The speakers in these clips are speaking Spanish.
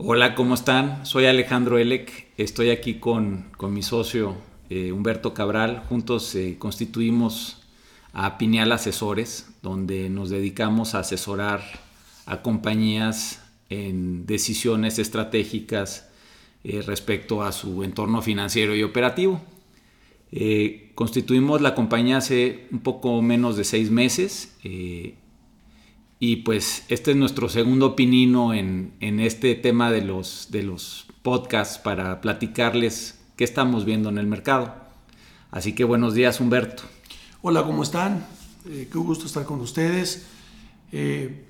Hola, ¿cómo están? Soy Alejandro Elec, estoy aquí con, mi socio eh, Humberto Cabral. Juntos eh, constituimos a Pineal Asesores, donde nos dedicamos a asesorar a compañías en decisiones estratégicas eh, respecto a su entorno financiero y operativo. constituimos la compañía hace un poco menos de seis meses y pues este es nuestro segundo pinino en, este tema de los, de los podcasts para platicarles qué estamos viendo en el mercado. Así que buenos días Humberto. Hola, ¿cómo están? Eh, qué gusto estar con ustedes. Eh,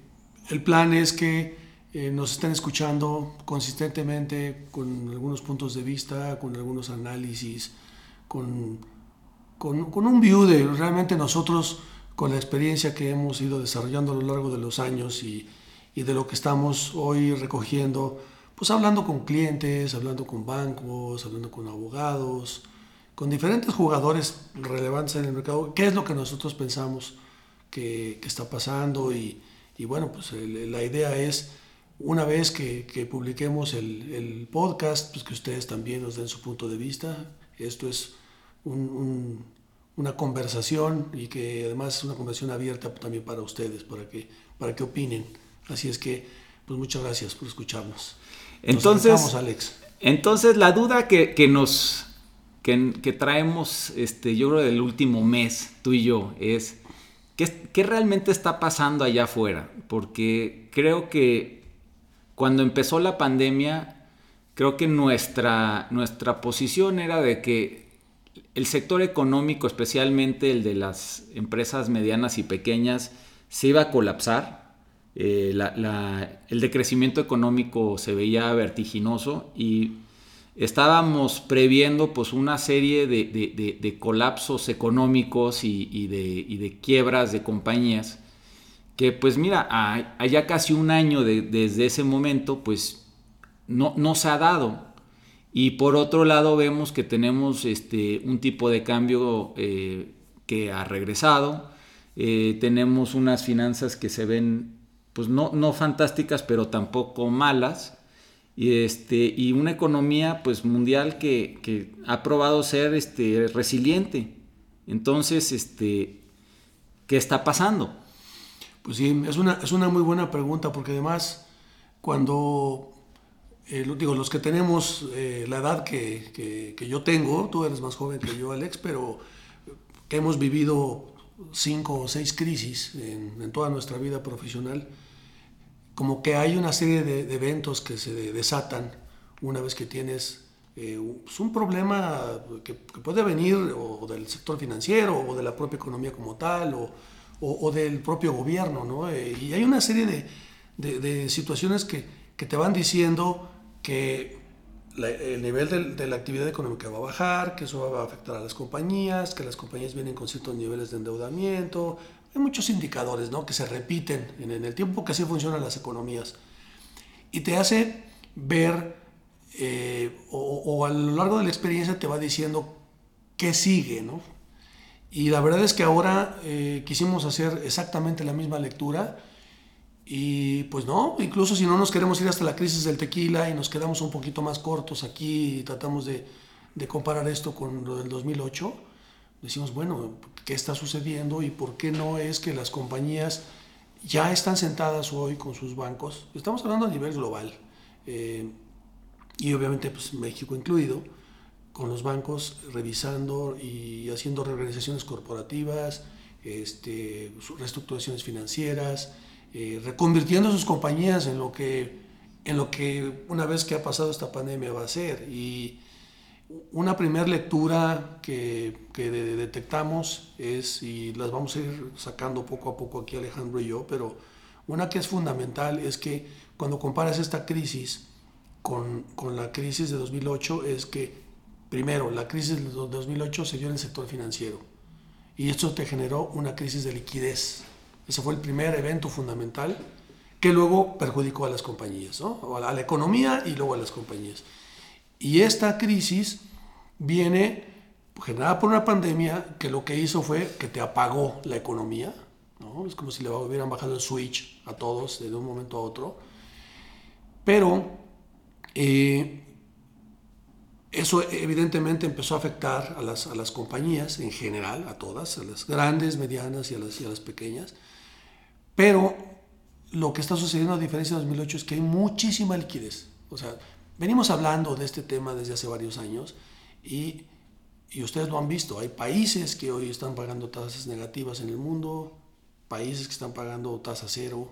el plan es que eh, nos estén escuchando consistentemente con algunos puntos de vista, con algunos análisis, con, con, con un view de realmente nosotros con la experiencia que hemos ido desarrollando a lo largo de los años y, de lo que estamos hoy recogiendo, pues hablando con clientes, hablando con bancos, hablando con abogados, con diferentes jugadores relevantes en el mercado, qué es lo que nosotros pensamos que, está pasando y, bueno, pues la idea es una vez que, publiquemos el, podcast, pues que ustedes también nos den su punto de vista. Esto es un una conversación y que además es una conversación abierta también para ustedes, para que, para que opinen. Así es que, pues muchas gracias por escucharnos. Entonces, Alex. entonces la duda que, nos que, traemos, este, yo creo del último mes, tú y yo, es ¿qué, ¿qué realmente está pasando allá afuera? Porque creo que cuando empezó la pandemia, creo que nuestra, nuestra posición era de que el sector económico, especialmente el de las empresas medianas y pequeñas, se iba a colapsar. Eh, el decrecimiento económico se veía vertiginoso y estábamos previendo pues, una serie de, colapsos económicos y, de, quiebras de compañías que pues mira, allá casi un año desde ese momento pues no se ha dado. Y por otro lado vemos que tenemos este, un tipo de cambio eh, que ha regresado. Eh, tenemos unas finanzas que se ven pues no, no fantásticas pero tampoco malas. Y, este, y una economía pues mundial que, que ha probado ser este, resiliente. Entonces, este, ¿qué está pasando? Pues sí, es una, es una muy buena pregunta porque además cuando eh, digo, los que tenemos eh, la edad que, yo tengo, tú eres más joven que yo, Alex, pero que hemos vivido cinco o seis crisis en, toda nuestra vida profesional, como que hay una serie de, eventos que se desatan una vez que tienes eh, pues, un problema que, puede venir o del sector financiero o de la propia economía como tal o, del propio gobierno, ¿no? y hay una serie de, situaciones que, que te van diciendo que el nivel de, la actividad económica va a bajar, que eso va a afectar a las compañías, que las compañías vienen con ciertos niveles de endeudamiento. Hay muchos indicadores ¿no? que se repiten en, el tiempo que así funcionan las economías. Y te hace ver, eh, o, a lo largo de la experiencia te va diciendo qué sigue. ¿no? Y la verdad es que ahora eh, quisimos hacer exactamente la misma lectura y pues no, incluso si no nos queremos ir hasta la crisis del tequila y nos quedamos un poquito más cortos aquí y tratamos de, de comparar esto con lo del 2008, decimos, bueno, ¿qué está sucediendo y por qué no es que las compañías ya están sentadas hoy con sus bancos? Estamos hablando a nivel global eh, y obviamente pues México incluido, con los bancos revisando y haciendo reorganizaciones corporativas, este, reestructuraciones financieras, eh, reconvirtiendo sus compañías en lo, que, en lo que una vez que ha pasado esta pandemia va a ser. Y una primera lectura que, que detectamos es, y las vamos a ir sacando poco a poco aquí Alejandro y yo, pero una que es fundamental es que cuando comparas esta crisis con, con la crisis de 2008 es que primero la crisis de 2008 se dio en el sector financiero y esto te generó una crisis de liquidez ese fue el primer evento fundamental que luego perjudicó a las compañías, ¿no? a la economía y luego a las compañías. Y esta crisis viene generada por una pandemia que lo que hizo fue que te apagó la economía. ¿no? Es como si le hubieran bajado el switch a todos de un momento a otro. Pero Eh, eso evidentemente empezó a afectar a las, a las, compañías en general, a todas, a las grandes, medianas y a las, y a las pequeñas. Pero lo que está sucediendo a diferencia de 2008 es que hay muchísima liquidez. O sea, venimos hablando de este tema desde hace varios años y, y ustedes lo han visto. Hay países que hoy están pagando tasas negativas en el mundo, países que están pagando tasa cero.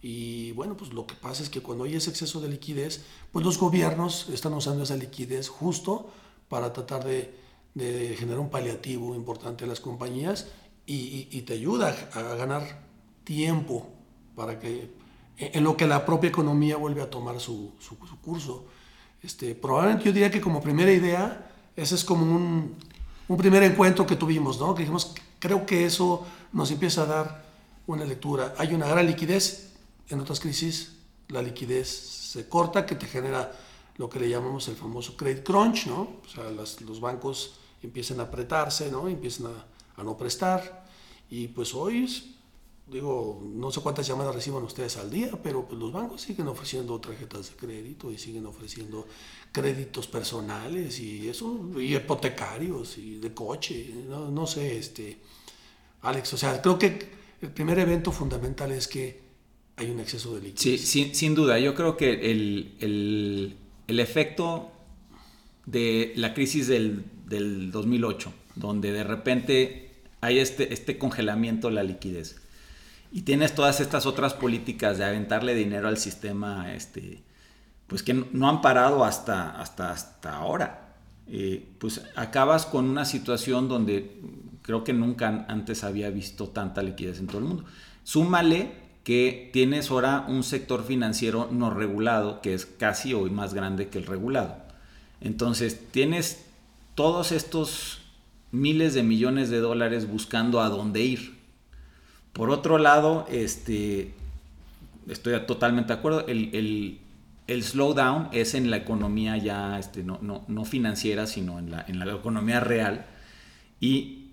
Y bueno, pues lo que pasa es que cuando hay ese exceso de liquidez, pues los gobiernos están usando esa liquidez justo para tratar de, de generar un paliativo importante a las compañías y, y, te ayuda a ganar tiempo para que en lo que la propia economía vuelve a tomar su, su, su curso. Este, probablemente yo diría que como primera idea, ese es como un, un primer encuentro que tuvimos, ¿no? Que dijimos, creo que eso nos empieza a dar una lectura. Hay una gran liquidez, en otras crisis la liquidez se corta, que te genera lo que le llamamos el famoso credit crunch, ¿no? O sea, los bancos empiezan a apretarse, ¿no? Empiezan a, a, no prestar. Y pues hoy, digo, no sé cuántas llamadas reciban ustedes al día, pero pues los bancos siguen ofreciendo tarjetas de crédito y siguen ofreciendo créditos personales y eso, y hipotecarios y de coche, no, no sé, este Alex. O sea, creo que el primer evento fundamental es que hay un exceso de liquidez. Sí, sin, duda. Yo creo que el, el, el, efecto de la crisis del, del, 2008, donde de repente hay este, este congelamiento de la liquidez y tienes todas estas otras políticas de aventarle dinero al sistema, este, pues que no han parado hasta, hasta, hasta ahora. Eh, pues acabas con una situación donde creo que nunca antes había visto tanta liquidez en todo el mundo. Súmale que tienes ahora un sector financiero no regulado que es casi hoy más grande que el regulado. Entonces tienes todos estos miles de millones de dólares buscando a dónde ir. Por otro lado, este, estoy totalmente de acuerdo, el, el, slowdown es en la economía ya, este, no, no, no financiera, sino en la, en la economía real. Y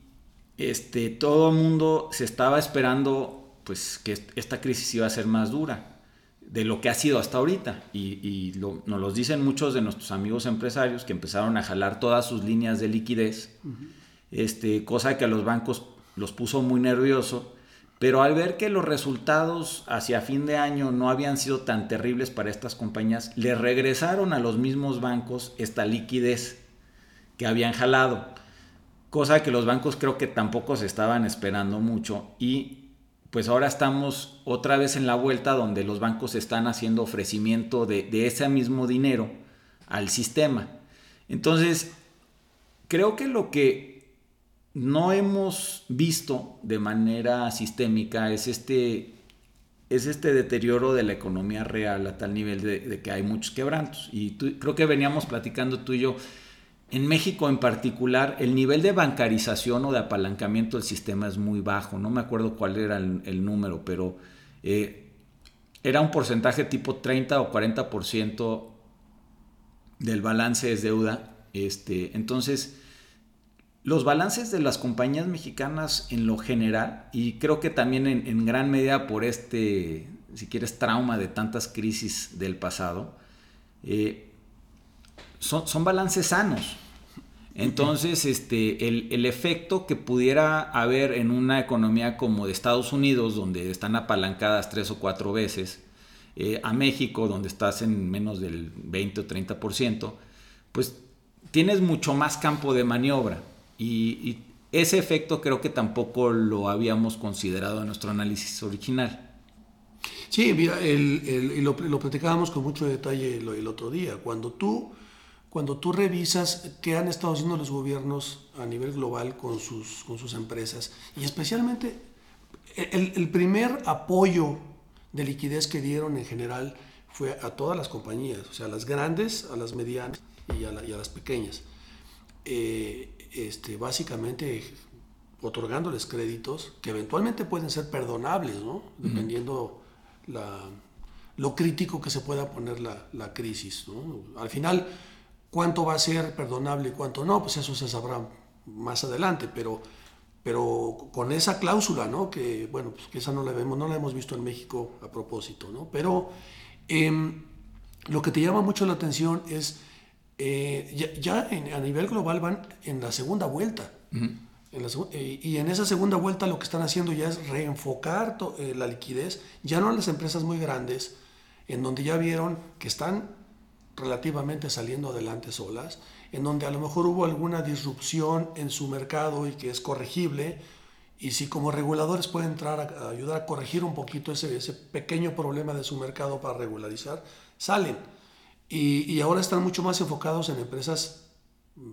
este, todo el mundo se estaba esperando pues, que esta crisis iba a ser más dura de lo que ha sido hasta ahorita. Y, nos lo dicen muchos de nuestros amigos empresarios que empezaron a jalar todas sus líneas de liquidez, este, cosa que a los bancos los puso muy nervioso. Pero al ver que los resultados hacia fin de año no habían sido tan terribles para estas compañías, le regresaron a los mismos bancos esta liquidez que habían jalado cosa que los bancos creo que tampoco se estaban esperando mucho y pues ahora estamos otra vez en la vuelta donde los bancos están haciendo ofrecimiento de, ese mismo dinero al sistema. Entonces, creo que lo que no hemos visto de manera sistémica es este, es este deterioro de la economía real a tal nivel de, que hay muchos quebrantos. Y creo que veníamos platicando tú y yo en México en particular, el nivel de bancarización o de apalancamiento del sistema es muy bajo. No me acuerdo cuál era el, número, pero eh, era un porcentaje tipo 30 o 40% del balance es deuda. Este, entonces, los balances de las compañías mexicanas en lo general, y creo que también en, gran medida por este, si quieres, trauma de tantas crisis del pasado, eh, son, balances sanos. Entonces, este, el, efecto que pudiera haber en una economía como de Estados Unidos, donde están apalancadas tres o cuatro veces, eh, a México, donde estás en menos del 20 o 30%, pues tienes mucho más campo de maniobra. Y, ese efecto creo que tampoco lo habíamos considerado en nuestro análisis original. Sí, mira, el, lo, lo, platicábamos con mucho detalle el, el otro día. Cuando tú cuando tú revisas qué han estado haciendo los gobiernos a nivel global con sus, con sus empresas, y especialmente el, primer apoyo de liquidez que dieron en general fue a todas las compañías, o sea, a las grandes, a las medianas y a, las pequeñas. Eh, este, básicamente otorgándoles créditos que eventualmente pueden ser perdonables, ¿no? dependiendo la, lo crítico que se pueda poner la, la crisis. ¿no? Al final, ¿Cuánto va a ser perdonable y cuánto no? Pues eso se sabrá más adelante, pero, pero con esa cláusula, ¿no? Que, bueno, pues que esa no la, vemos, no la hemos visto en México a propósito, ¿no? Pero em, lo que te llama mucho la atención es, eh, ya, a nivel global van en la segunda vuelta. Eh, y en esa segunda vuelta lo que están haciendo ya es reenfocar eh, la liquidez, ya no a las empresas muy grandes, en donde ya vieron que están relativamente saliendo adelante solas, en donde a lo mejor hubo alguna disrupción en su mercado y que es corregible, y si como reguladores pueden entrar a, ayudar a corregir un poquito ese, ese, pequeño problema de su mercado para regularizar, salen. Y, y ahora están mucho más enfocados en empresas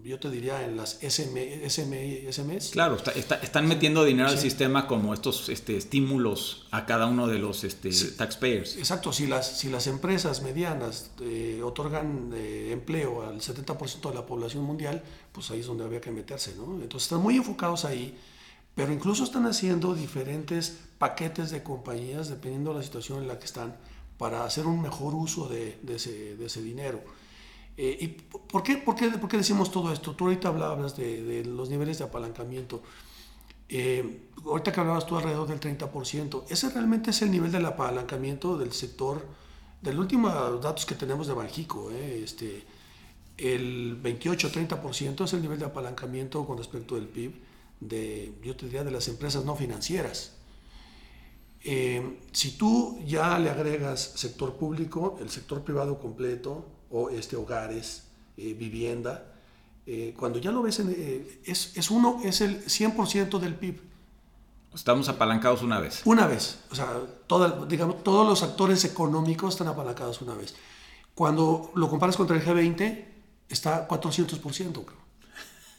yo te diría en las SM, SM, SMEs. Claro, están metiendo dinero al sistema como estos este, estímulos a cada uno de los este, taxpayers. Exacto, si las, si las empresas medianas eh, otorgan eh, empleo al 70% de la población mundial, pues ahí es donde había que meterse, ¿no? Entonces están muy enfocados ahí, pero incluso están haciendo diferentes paquetes de compañías dependiendo de la situación en la que están para hacer un mejor uso de, de, ese, de dinero. Eh, ¿Y por qué, por, qué, decimos todo esto? Tú ahorita hablabas de, de los niveles de apalancamiento. Eh, ahorita que hablabas tú alrededor del 30%, ese realmente es el nivel del apalancamiento del sector, del último datos que tenemos de Banjico. Eh, este, el 28-30% es el nivel de apalancamiento con respecto del PIB de, yo te diría, de las empresas no financieras. Si tú ya le agregas sector público, el sector privado completo, o este, hogares, eh, vivienda. Eh, cuando ya lo ves, eh, es, es, uno, es el 100% del PIB. Estamos apalancados una vez. Una vez. O sea, digamos, todos los actores económicos están apalancados una vez. Cuando lo comparas contra el G20, está 400%.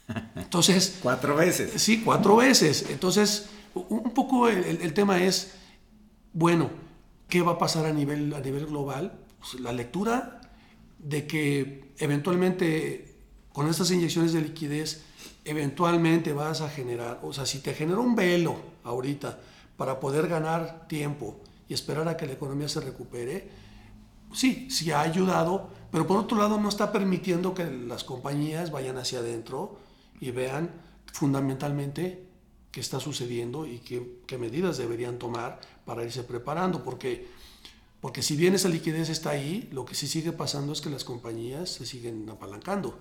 Entonces... cuatro veces. Sí, cuatro veces. Entonces, un poco el, el, tema es, bueno, ¿qué va a pasar a nivel, a nivel global? Pues la lectura de que eventualmente con estas inyecciones de liquidez, eventualmente vas a generar, o sea, si te genera un velo ahorita para poder ganar tiempo y esperar a que la economía se recupere, sí, sí ha ayudado, pero por otro lado no está permitiendo que las compañías vayan hacia adentro y vean fundamentalmente qué está sucediendo y qué, qué medidas deberían tomar para irse preparando, porque porque si bien esa liquidez está ahí, lo que sí sigue pasando es que las compañías se siguen apalancando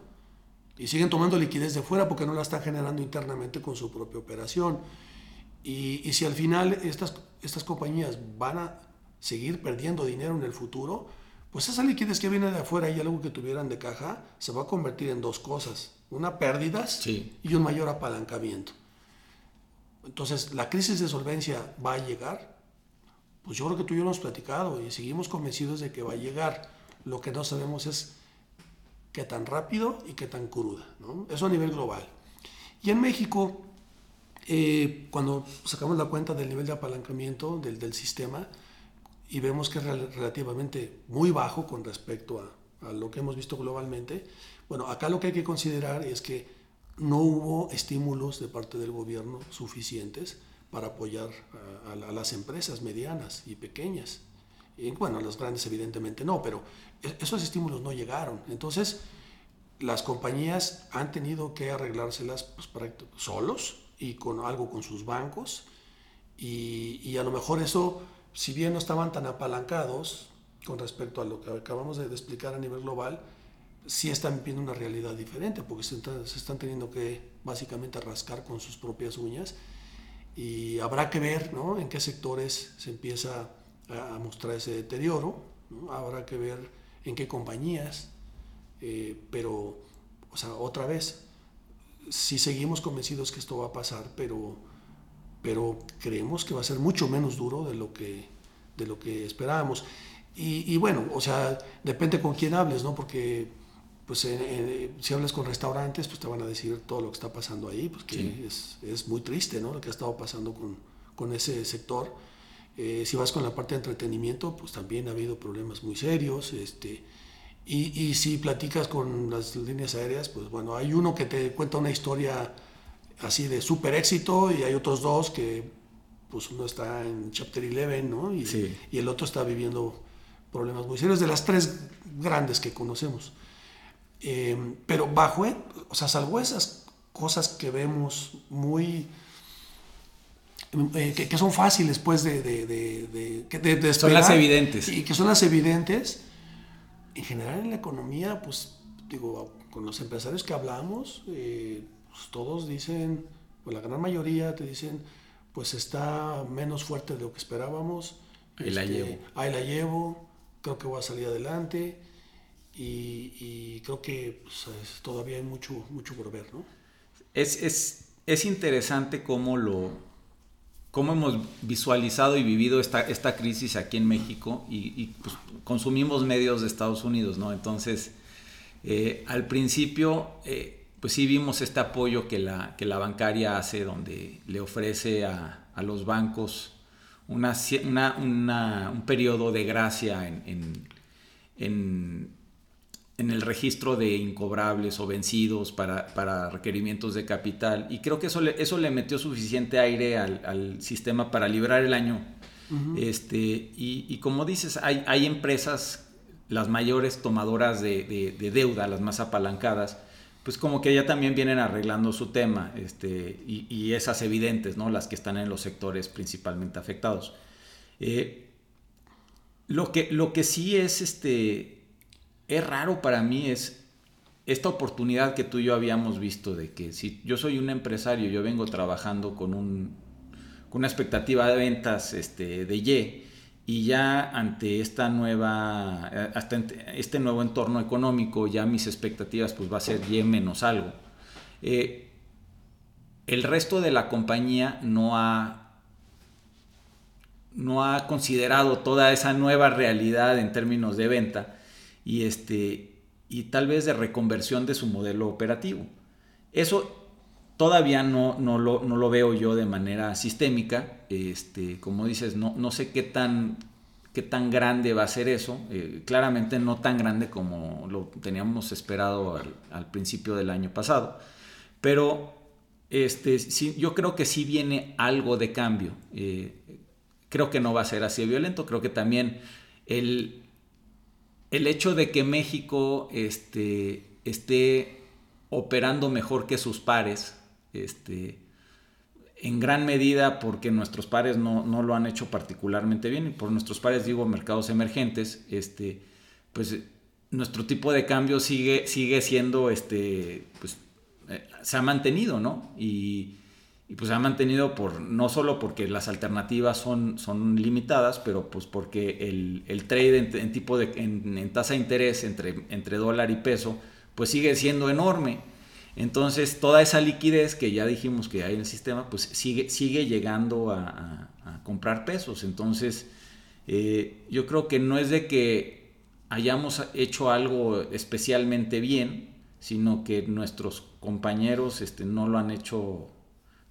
y siguen tomando liquidez de fuera porque no la están generando internamente con su propia operación. Y, si al final estas, estas compañías van a seguir perdiendo dinero en el futuro, pues esa liquidez que viene de afuera y algo que tuvieran de caja se va a convertir en dos cosas, una pérdidas y un mayor apalancamiento. Entonces la crisis de solvencia va a llegar, pues yo creo que tú y yo hemos platicado y seguimos convencidos de que va a llegar. Lo que no sabemos es qué tan rápido y qué tan cruda. Eso a nivel global. Y en México, eh, cuando sacamos la cuenta del nivel de apalancamiento del, del sistema y vemos que es relativamente muy bajo con respecto a, a lo que hemos visto globalmente, bueno, acá lo que hay que considerar es que no hubo estímulos de parte del gobierno suficientes para apoyar a, las empresas medianas y pequeñas. Y, bueno, las grandes evidentemente no, pero e, esos estímulos no llegaron. Entonces, las compañías han tenido que arreglárselas pues, solos y con algo con sus bancos. Y, a lo mejor eso, si bien no estaban tan apalancados con respecto a lo que acabamos de explicar a nivel global, sí están viendo una realidad diferente, porque se se están teniendo que básicamente rascar con sus propias uñas y habrá que ver ¿no? en qué sectores se empieza a mostrar ese deterioro, habrá que ver en qué compañías, eh, pero, o sea, otra vez, sí seguimos convencidos que esto va a pasar, pero, pero creemos que va a ser mucho menos duro de lo que, de lo que esperábamos. Y, y bueno, o sea, depende con quién hables, ¿no? Porque pues si hablas con restaurantes, pues te van a decir todo lo que está pasando ahí, pues que es, es, muy triste, ¿no? Lo que ha estado pasando con, con ese sector. Eh, si vas con la parte de entretenimiento, pues también ha habido problemas muy serios. Este, y, y, si platicas con las líneas aéreas, pues bueno, hay uno que te cuenta una historia así de súper éxito y hay otros dos que, pues uno está en Chapter 11, ¿no? Y, y el otro está viviendo problemas muy serios, de las tres grandes que conocemos. Em, pero bajo, e, o sea, salvo esas cosas que vemos muy... Eh, que, son fáciles, pues, de, de, de, de Son las evidentes. Y que son las evidentes. en general en la economía, pues digo, con los empresarios que hablamos, eh, pues, todos dicen, pues la gran mayoría te dicen, pues está menos fuerte de lo que esperábamos. Ahí la este, llevo. Ahí la llevo, creo que voy a salir adelante y, creo que pues, todavía hay mucho, mucho por ver, ¿no? Es, es, es interesante cómo lo, cómo hemos visualizado y vivido esta, esta crisis aquí en México y, pues, consumimos medios de Estados Unidos, ¿no? Entonces, eh, al principio, eh, pues sí vimos este apoyo que la, que la bancaria hace, donde le ofrece a, a los bancos una, una, un periodo de gracia en, en en el registro de incobrables o vencidos para, requerimientos de capital. Y creo que eso le, eso le metió suficiente aire al, sistema para librar el año. este, y, como dices, hay, hay, empresas, las mayores tomadoras de, deuda, las más apalancadas, pues como que ya también vienen arreglando su tema, este, y, esas evidentes, ¿no? las que están en los sectores principalmente afectados. Eh, lo, que, lo que sí es este, es raro para mí es esta oportunidad que tú y yo habíamos visto de que si yo soy un empresario, yo vengo trabajando con, un, con una expectativa de ventas este, de Y y ya ante esta nueva, hasta este nuevo entorno económico, ya mis expectativas pues va a ser Y menos algo. Eh, el resto de la compañía no ha, no ha considerado toda esa nueva realidad en términos de venta y, este, y tal vez de reconversión de su modelo operativo. Eso todavía no, no, lo, no lo veo yo de manera sistémica. Este, como dices, no, no sé qué tan, qué tan grande va a ser eso. Eh, claramente no tan grande como lo teníamos esperado al, principio del año pasado. Pero este, sí, yo creo que sí viene algo de cambio. Eh, creo que no va a ser así violento. Creo que también el, el hecho de que México este, esté operando mejor que sus pares, este, en gran medida porque nuestros pares no, lo han hecho particularmente bien, y por nuestros pares digo mercados emergentes, este, pues nuestro tipo de cambio sigue, sigue siendo, este, pues, eh, se ha mantenido, ¿no? Y pues se ha mantenido por no solo porque las alternativas son, son limitadas, pero pues porque el, el trade en, tipo de en, tasa de interés entre, entre dólar y peso pues sigue siendo enorme. Entonces toda esa liquidez que ya dijimos que hay en el sistema pues sigue, sigue llegando a, comprar pesos. Entonces eh, yo creo que no es de que hayamos hecho algo especialmente bien, sino que nuestros compañeros este, no lo han hecho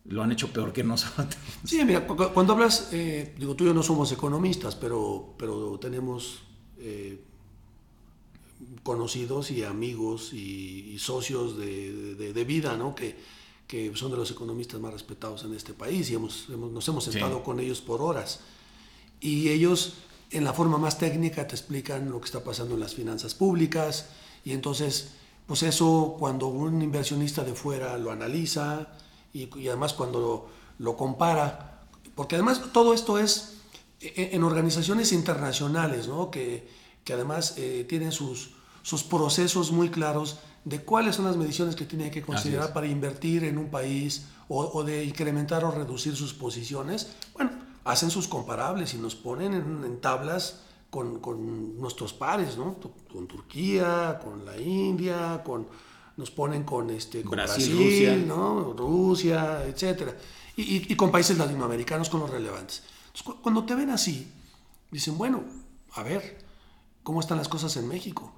lo han hecho peor que nosotros. Sí, mira, cuando hablas, eh, digo, tú y yo no somos economistas, pero, pero tenemos eh, conocidos y amigos y, socios de, vida, ¿no? Que, que, son de los economistas más respetados en este país y hemos, nos hemos sentado con ellos por horas. Y ellos, en la forma más técnica, te explican lo que está pasando en las finanzas públicas y entonces, pues eso, cuando un inversionista de fuera lo analiza, y, además cuando lo, compara, porque además todo esto es e, e, en, organizaciones internacionales, ¿no? que, que además eh, tienen sus, sus procesos muy claros de cuáles son las mediciones que tiene que considerar para invertir en un país o, de incrementar o reducir sus posiciones. Bueno, hacen sus comparables y nos ponen en, tablas con, con, nuestros pares, ¿no? Con Turquía, con la India, con nos ponen con, este, Brasil, Rusia. ¿no? Rusia, etc. Y, con países latinoamericanos con los relevantes. Entonces, cuando te ven así, dicen, bueno, a ver, ¿cómo están las cosas en México?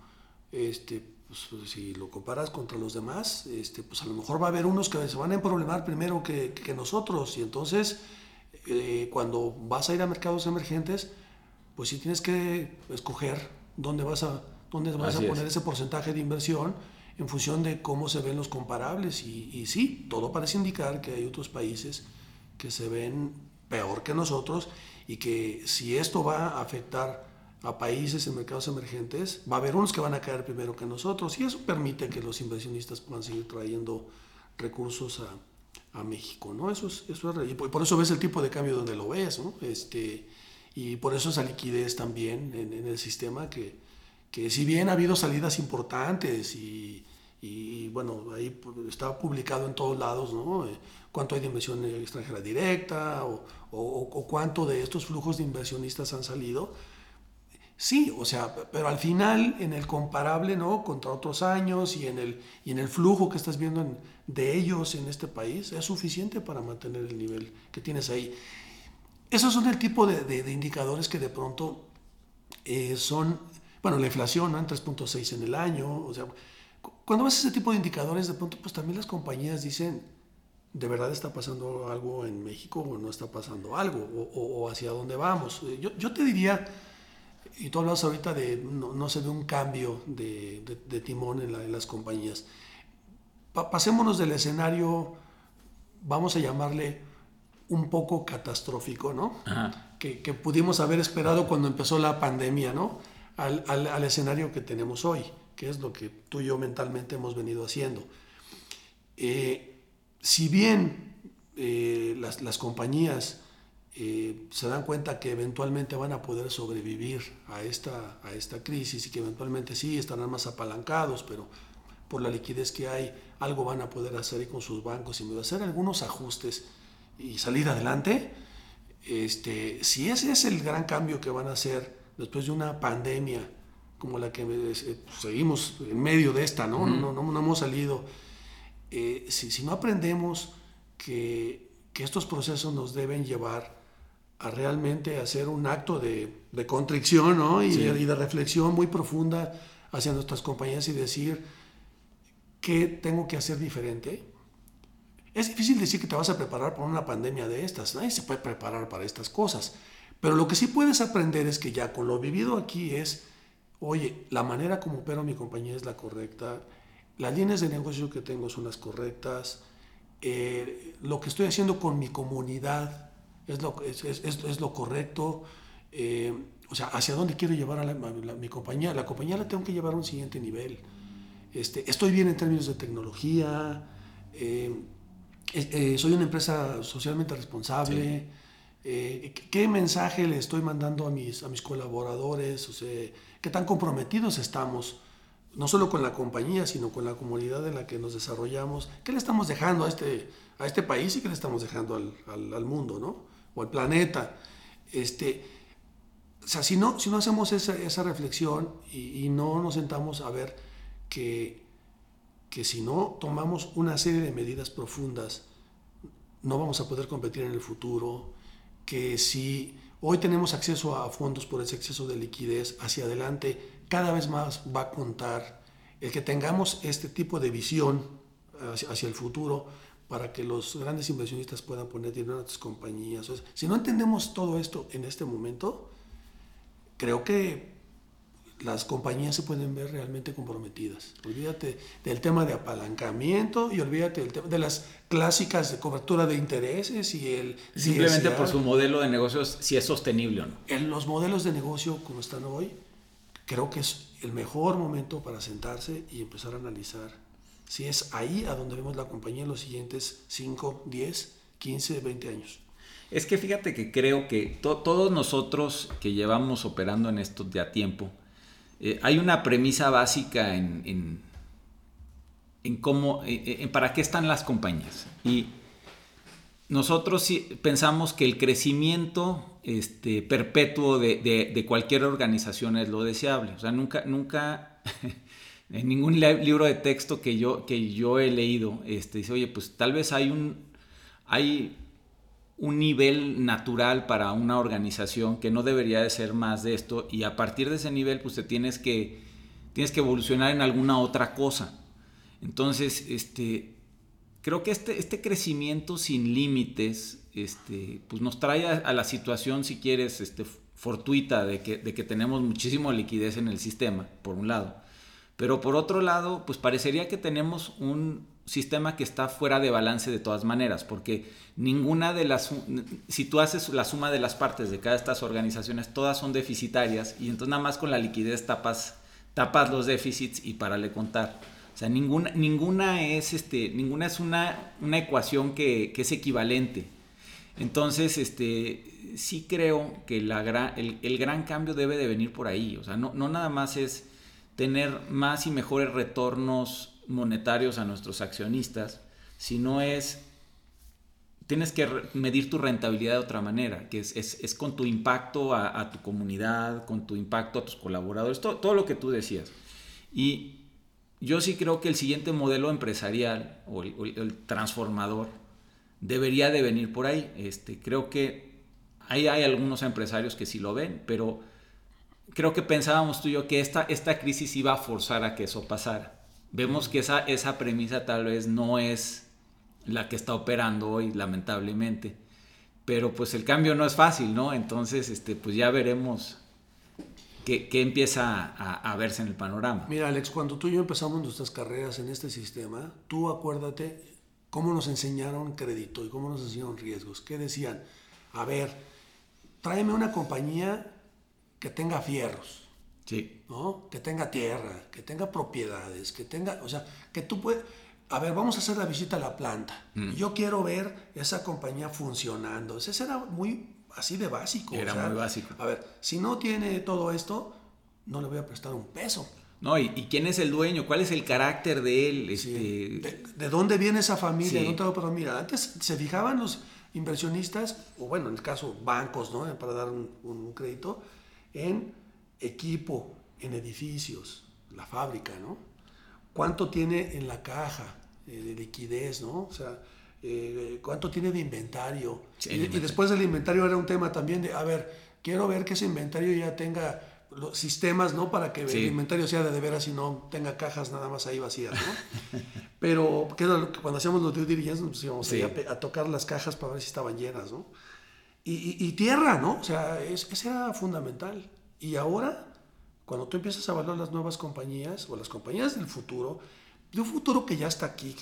Este, pues, si lo comparas contra los demás, este, pues a lo mejor va a haber unos que se van a emproblemar primero que, que nosotros. Y entonces, eh, cuando vas a ir a mercados emergentes, pues sí tienes que escoger dónde vas a, dónde vas a poner ese porcentaje de inversión en función de cómo se ven los comparables. Y, sí, todo parece indicar que hay otros países que se ven peor que nosotros y que si esto va a afectar a países en mercados emergentes, va a haber unos que van a caer primero que nosotros y eso permite que los inversionistas puedan seguir trayendo recursos a, a México, ¿no? Eso es, eso es, y por eso ves el tipo de cambio donde lo ves, ¿no? Este, y por eso esa liquidez también en, en el sistema que, que si bien ha habido salidas importantes y, y bueno, ahí está publicado en todos lados, ¿no? Eh, cuánto hay de inversión extranjera directa o, o, cuánto de estos flujos de inversionistas han salido. Sí, o sea, pero al final en el comparable, ¿no? Contra otros años y en el, y en el flujo que estás viendo de ellos en este país, es suficiente para mantener el nivel que tienes ahí. Esos son el tipo de, de, indicadores que de pronto eh, son, bueno, la inflación, ¿no? En 3.6 en el año, o sea, cuando ves ese tipo de indicadores, de pronto, pues también las compañías dicen, ¿de verdad está pasando algo en México o no está pasando algo? ¿O, hacia dónde vamos? Eh, yo, yo, te diría, y tú hablas ahorita de, no, se ve un cambio de, de, timón en, las compañías. pasémonos del escenario, vamos a llamarle un poco catastrófico, ¿no? Que, que, pudimos haber esperado cuando empezó la pandemia, ¿no? Al, al, escenario que tenemos hoy que es lo que tú y yo mentalmente hemos venido haciendo. Eh, si bien eh, las, compañías eh, se dan cuenta que eventualmente van a poder sobrevivir a esta, a esta crisis y que eventualmente sí estarán más apalancados, pero por la liquidez que hay, algo van a poder hacer con sus bancos y hacer algunos ajustes y salir adelante. Este, si ese es el gran cambio que van a hacer después de una pandemia como la que eh, seguimos en medio de esta, ¿no? no, no, no, hemos salido. Eh, si, si, no aprendemos que, que, estos procesos nos deben llevar a realmente hacer un acto de, de contrición ¿no? y, de, y, de, reflexión muy profunda hacia nuestras compañías y decir qué tengo que hacer diferente. Es difícil decir que te vas a preparar para una pandemia de estas, nadie se puede preparar para estas cosas, pero lo que sí puedes aprender es que ya con lo vivido aquí es oye, la manera como opero mi compañía es la correcta, las líneas de negocio que tengo son las correctas, eh, lo que estoy haciendo con mi comunidad es lo, es, es, es lo correcto, eh, o sea, hacia dónde quiero llevar a, mi compañía. La compañía la tengo que llevar a un siguiente nivel. Este, estoy bien en términos de tecnología, eh, soy una empresa socialmente responsable. ¿Qué mensaje le estoy mandando a mis, a mis colaboradores? O sea, qué tan comprometidos estamos, no solo con la compañía, sino con la comunidad en la que nos desarrollamos, qué le estamos dejando a este, a este país y qué le estamos dejando al, al, mundo, ¿no? O al planeta. Este, o sea, si no, si no hacemos esa, esa reflexión y, y, no nos sentamos a ver que, que si no tomamos una serie de medidas profundas, no vamos a poder competir en el futuro, que si Hoy tenemos acceso a fondos por ese exceso de liquidez. Hacia adelante cada vez más va a contar el que tengamos este tipo de visión hacia, el futuro para que los grandes inversionistas puedan poner dinero en nuestras compañías. si no entendemos todo esto en este momento, creo que las compañías se pueden ver realmente comprometidas. Olvídate del tema de apalancamiento y olvídate del tema de las clásicas de cobertura de intereses y el... Simplemente por su modelo de negocios, si es sostenible o no. En los modelos de negocio como están hoy, creo que es el mejor momento para sentarse y empezar a analizar si es ahí a donde vemos la compañía en los siguientes 5, 10, 15, 20 años. Es que fíjate que creo que todos nosotros que llevamos operando en esto ya tiempo, eh, hay una premisa básica en, en, cómo, eh, en para qué están las compañías. Y nosotros pensamos que el crecimiento este, perpetuo de, cualquier organización es lo deseable. O sea, nunca, nunca en ningún libro de texto que yo, que yo he leído, este, dice, oye, pues tal vez hay un, hay un nivel natural para una organización que no debería de ser más de esto y a partir de ese nivel pues te tienes que, tienes que evolucionar en alguna otra cosa. Entonces, este, creo que este, este crecimiento sin límites este, pues nos trae a, la situación, si quieres, este, fortuita de que, de que tenemos muchísima liquidez en el sistema, por un lado. Pero por otro lado, pues parecería que tenemos un sistema que está fuera de balance de todas maneras, porque ninguna de las, si tú haces la suma de las partes de cada estas organizaciones, todas son deficitarias y entonces nada más con la liquidez tapas, tapas los déficits y le contar. O sea, ninguna, ninguna es, este, ninguna es una, una ecuación que, que, es equivalente. Entonces, este, sí creo que la el, el, gran cambio debe de venir por ahí. O sea, no, no nada más es tener más y mejores retornos monetarios a nuestros accionistas, sino es, tienes que medir tu rentabilidad de otra manera, que es, con tu impacto a, tu comunidad, con tu impacto a tus colaboradores, todo, todo, lo que tú decías. Y yo sí creo que el siguiente modelo empresarial o el, transformador debería de venir por ahí. Este, creo que hay, hay algunos empresarios que sí lo ven, pero creo que pensábamos tú y yo que esta, esta crisis iba a forzar a que eso pasara. Vemos que esa, esa premisa tal vez no es la que está operando hoy, lamentablemente. Pero pues el cambio no es fácil, ¿no? Entonces, este, pues ya veremos qué, qué empieza a, a, verse en el panorama. Mira, Alex, cuando tú y yo empezamos nuestras carreras en este sistema, tú acuérdate cómo nos enseñaron crédito y cómo nos enseñaron riesgos. ¿Qué decían? A ver, tráeme una compañía que tenga fierros. Sí. ¿No? Que tenga tierra, que tenga propiedades, que tenga, o sea, que tú puedes, a ver, vamos a hacer la visita a la planta. Mm. Yo quiero ver esa compañía funcionando. Ese era muy así de básico. Era muy básico. A ver, si no tiene todo esto, no le voy a prestar un peso. No, ¿y, quién es el dueño? ¿Cuál es el carácter de él? Este... De, dónde viene esa familia? Sí. pero mira, antes se fijaban los inversionistas, o bueno, en el caso bancos, ¿no? Para dar un crédito, en equipo, en edificios, la fábrica, ¿no? ¿Cuánto tiene en la caja eh, de liquidez, ¿no? O sea, eh, ¿cuánto tiene de inventario? y, después del inventario era un tema también de, a ver, quiero ver que ese inventario ya tenga los sistemas, ¿no? Para que el inventario sea de, de veras y no tenga cajas nada más ahí vacías, ¿no? Pero cuando hacíamos los due diligence, nos íbamos a, a, tocar las cajas para ver si estaban llenas, ¿no? Y, tierra, ¿no? O sea, es, ese era fundamental. Y ahora, cuando tú empiezas a evaluar las nuevas compañías o las compañías del futuro, de un futuro que ya está aquí,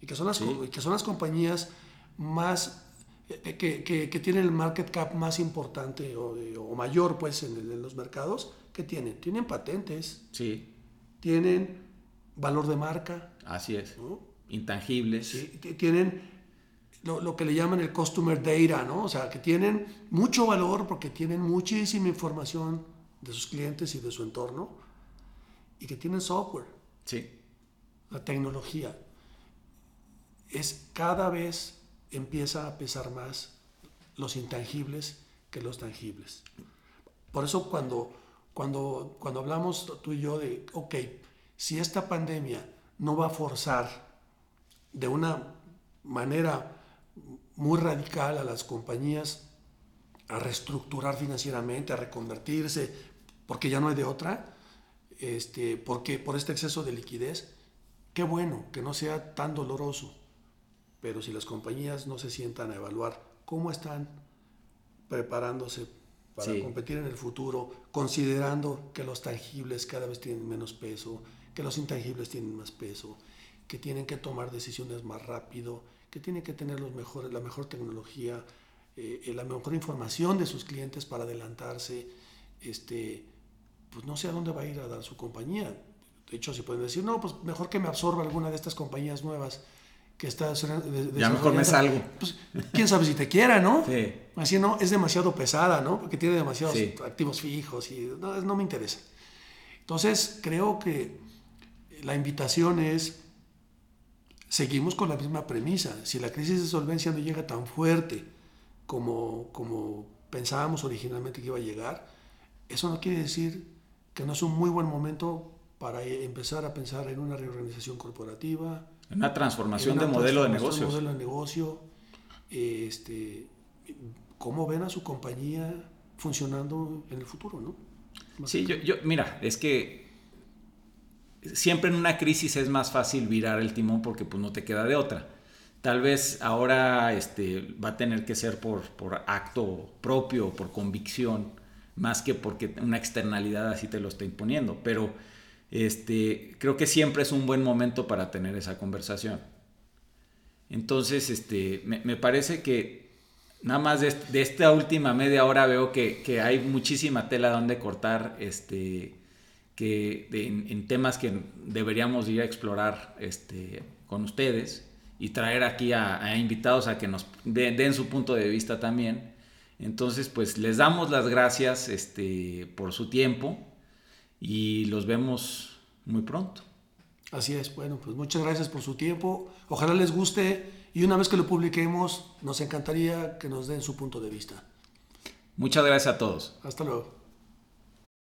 y que son las, que son las compañías más eh, que, que, tienen el market cap más importante o, o mayor pues en, los mercados, ¿qué tienen? Tienen patentes. Sí. Tienen valor de marca. Así es. Intangibles. Sí. Tienen lo, que le llaman el customer data, ¿no? O sea, que tienen mucho valor porque tienen muchísima información de sus clientes y de su entorno y que tienen software. Sí. La tecnología. Es cada vez empieza a pesar más los intangibles que los tangibles. Por eso cuando, cuando, cuando hablamos tú y yo de, ok, si esta pandemia no va a forzar de una manera muy radical a las compañías a reestructurar financieramente, a reconvertirse, porque ya no hay de otra, este, porque por este exceso de liquidez, qué bueno que no sea tan doloroso, pero si las compañías no se sientan a evaluar cómo están preparándose para competir en el futuro, considerando que los tangibles cada vez tienen menos peso, que los intangibles tienen más peso, que tienen que tomar decisiones más rápido, que tiene que tener los mejores, la mejor tecnología, eh, eh, la mejor información de sus clientes para adelantarse, este, pues no sé a dónde va a ir a dar su compañía. De hecho, se pueden decir, no, pues mejor que me absorba alguna de estas compañías nuevas que está... ya mejor me salgo. Pues, quién sabe si te quiera, ¿no? Sí. Así no, es demasiado pesada, ¿no? Porque tiene demasiados activos fijos y no, no me interesa. Entonces, creo que la invitación es seguimos con la misma premisa. Si la crisis de solvencia no llega tan fuerte como, como pensábamos originalmente que iba a llegar, eso no quiere decir que no es un muy buen momento para empezar a pensar en una reorganización corporativa. En una transformación de modelo de negocio. modelo de negocio. Este, ¿Cómo ven a su compañía funcionando en el futuro? ¿no? sí, yo, yo, mira, es que siempre en una crisis es más fácil virar el timón porque pues no te queda de otra. Tal vez ahora este, va a tener que ser por, acto propio, por convicción, más que porque una externalidad así te lo está imponiendo. Pero este, creo que siempre es un buen momento para tener esa conversación. Entonces, este, me, parece que nada más de, esta última media hora veo que, que, hay muchísima tela donde cortar. Este, que en, temas que deberíamos ir a explorar este, con ustedes y traer aquí a, invitados a que nos den, su punto de vista también. Entonces, pues les damos las gracias este, por su tiempo y los vemos muy pronto. Así es, bueno, pues muchas gracias por su tiempo. Ojalá les guste y una vez que lo publiquemos, nos encantaría que nos den su punto de vista. Muchas gracias a todos. Hasta luego.